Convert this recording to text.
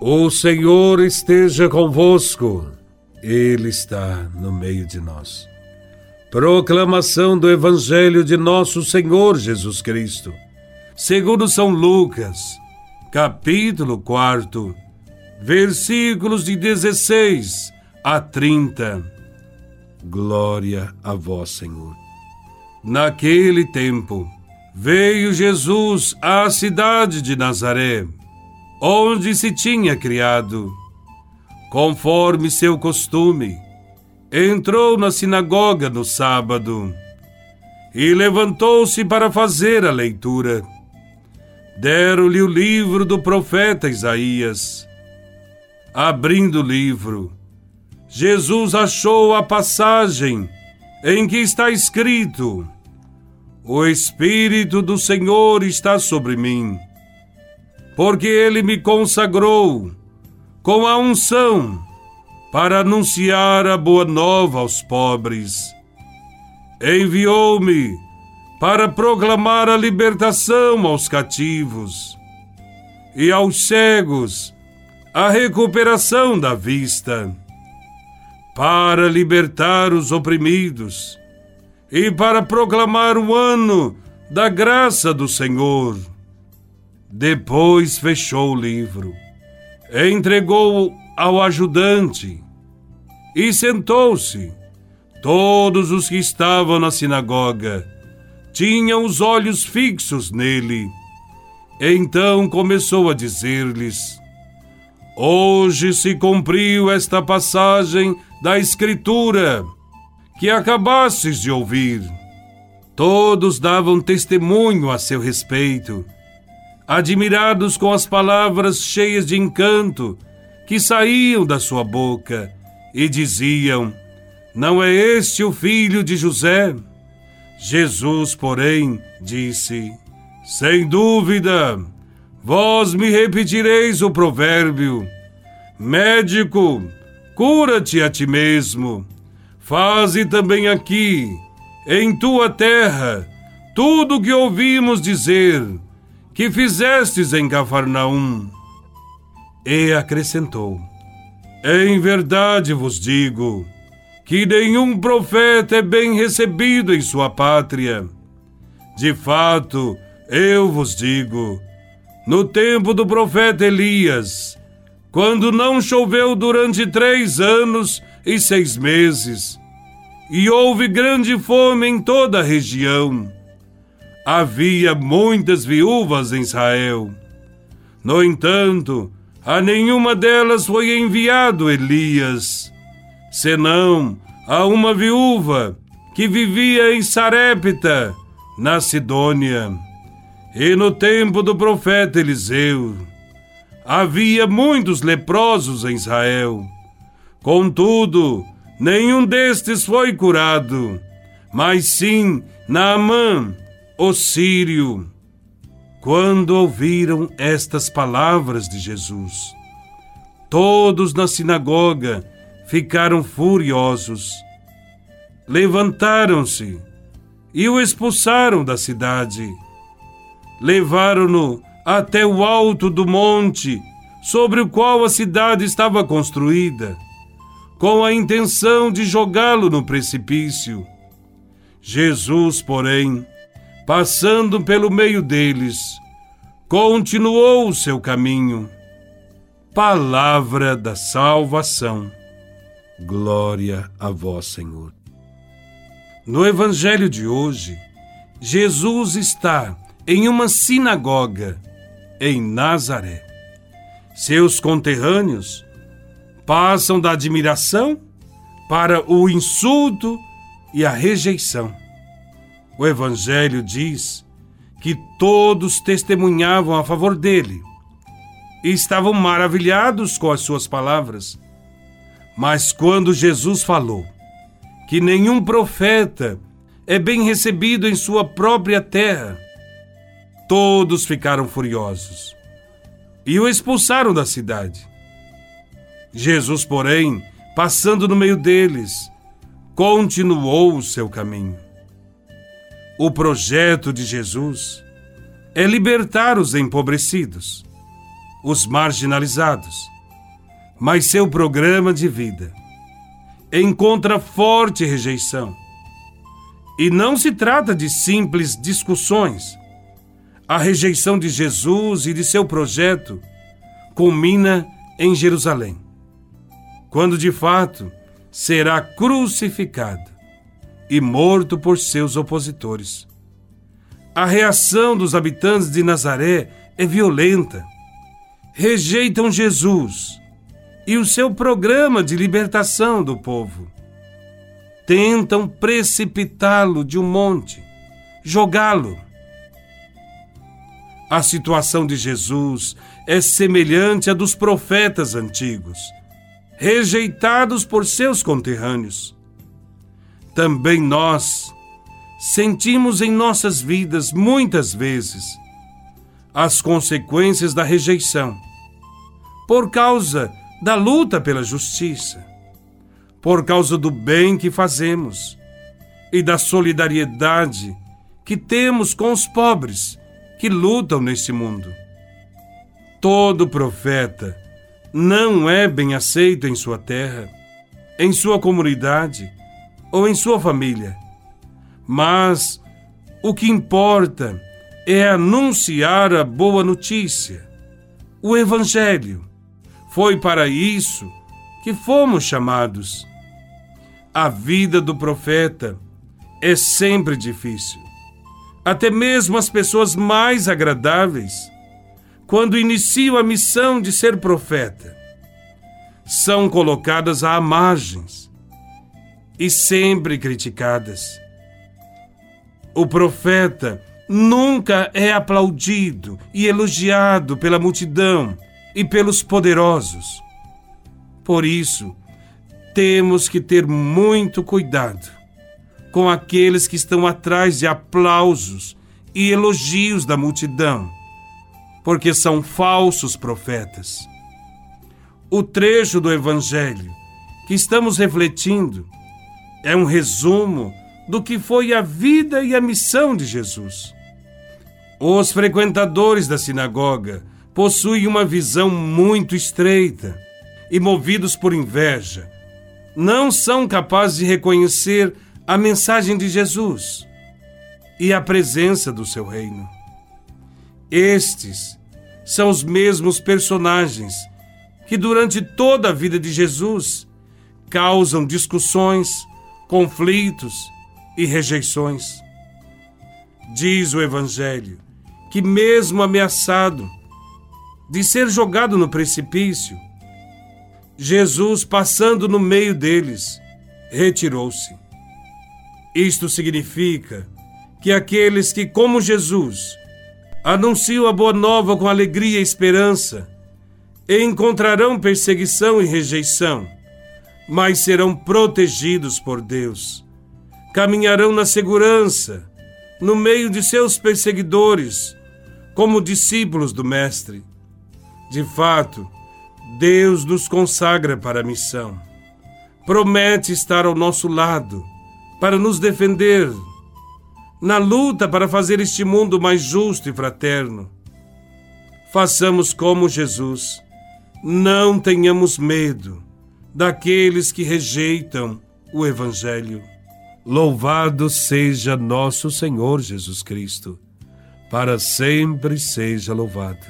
O Senhor esteja convosco, Ele está no meio de nós. Proclamação do Evangelho de Nosso Senhor Jesus Cristo, segundo São Lucas, capítulo 4, versículos de 16 a 30. Glória a Vós, Senhor. Naquele tempo, veio Jesus à cidade de Nazaré onde se tinha criado. Conforme seu costume, entrou na sinagoga no sábado e levantou-se para fazer a leitura. Deram-lhe o livro do profeta Isaías. Abrindo o livro, Jesus achou a passagem em que está escrito: O Espírito do Senhor está sobre mim porque ele me consagrou com a unção para anunciar a boa nova aos pobres. Enviou-me para proclamar a libertação aos cativos e aos cegos a recuperação da vista, para libertar os oprimidos e para proclamar o ano da graça do Senhor. Depois fechou o livro, entregou ao ajudante e sentou-se. Todos os que estavam na sinagoga tinham os olhos fixos nele. Então começou a dizer-lhes: Hoje se cumpriu esta passagem da Escritura que acabastes de ouvir. Todos davam testemunho a seu respeito admirados com as palavras cheias de encanto que saíam da sua boca, e diziam: Não é este o filho de José? Jesus, porém, disse: Sem dúvida, vós me repetireis o provérbio: Médico, cura-te a ti mesmo. Faze também aqui, em tua terra, tudo o que ouvimos dizer que fizestes em Cafarnaum. E acrescentou: Em verdade vos digo que nenhum profeta é bem recebido em sua pátria. De fato, eu vos digo, no tempo do profeta Elias, quando não choveu durante três anos e seis meses, e houve grande fome em toda a região, havia muitas viúvas em Israel. No entanto, a nenhuma delas foi enviado Elias, senão a uma viúva que vivia em Sarepta, na Sidônia. E no tempo do profeta Eliseu, havia muitos leprosos em Israel. Contudo, nenhum destes foi curado, mas sim Naamã, o sírio. Quando ouviram estas palavras de Jesus, todos na sinagoga ficaram furiosos. Levantaram-se e o expulsaram da cidade. Levaram-no até o alto do monte sobre o qual a cidade estava construída, com a intenção de jogá-lo no precipício. Jesus, porém, passando pelo meio deles, continuou o seu caminho. Palavra da salvação. Glória a vós, Senhor. No Evangelho de hoje, Jesus está em uma sinagoga em Nazaré. Seus conterrâneos passam da admiração para o insulto e a rejeição. O Evangelho diz que todos testemunhavam a favor dele e estavam maravilhados com as suas palavras. Mas quando Jesus falou que nenhum profeta é bem recebido em sua própria terra, todos ficaram furiosos e o expulsaram da cidade. Jesus, porém, passando no meio deles, continuou o seu caminho. O projeto de Jesus é libertar os empobrecidos, os marginalizados. Mas seu programa de vida encontra forte rejeição. E não se trata de simples discussões. A rejeição de Jesus e de seu projeto culmina em Jerusalém, quando de fato será crucificado e morto por seus opositores. A reação dos habitantes de Nazaré é violenta. Rejeitam Jesus e o seu programa de libertação do povo. Tentam precipitá-lo de um monte, jogá-lo. A situação de Jesus é semelhante à dos profetas antigos, rejeitados por seus conterrâneos também nós sentimos em nossas vidas muitas vezes as consequências da rejeição, por causa da luta pela justiça, por causa do bem que fazemos e da solidariedade que temos com os pobres que lutam neste mundo. Todo profeta não é bem aceito em sua terra, em sua comunidade ou em sua família. Mas o que importa é anunciar a boa notícia, o Evangelho. Foi para isso que fomos chamados. A vida do profeta é sempre difícil. Até mesmo as pessoas mais agradáveis, quando iniciam a missão de ser profeta, são colocadas à margens e sempre criticadas. O profeta nunca é aplaudido e elogiado pela multidão e pelos poderosos. Por isso, temos que ter muito cuidado com aqueles que estão atrás de aplausos e elogios da multidão, porque são falsos profetas. O trecho do Evangelho que estamos refletindo é um resumo do que foi a vida e a missão de Jesus. Os frequentadores da sinagoga possuem uma visão muito estreita e, movidos por inveja, não são capazes de reconhecer a mensagem de Jesus e a presença do seu reino. Estes são os mesmos personagens que, durante toda a vida de Jesus, causam discussões, conflitos e rejeições. Diz o Evangelho que, mesmo ameaçado de ser jogado no precipício, Jesus, passando no meio deles, retirou-se. Isto significa que aqueles que, como Jesus, anunciam a boa nova com alegria e esperança, encontrarão perseguição e rejeição mas serão protegidos por Deus. Caminharão na segurança, no meio de seus perseguidores, como discípulos do Mestre. De fato, Deus nos consagra para a missão. Promete estar ao nosso lado para nos defender na luta para fazer este mundo mais justo e fraterno. Façamos como Jesus. Não tenhamos medo daqueles que rejeitam o Evangelho. Louvado seja nosso Senhor Jesus Cristo, para sempre seja louvado.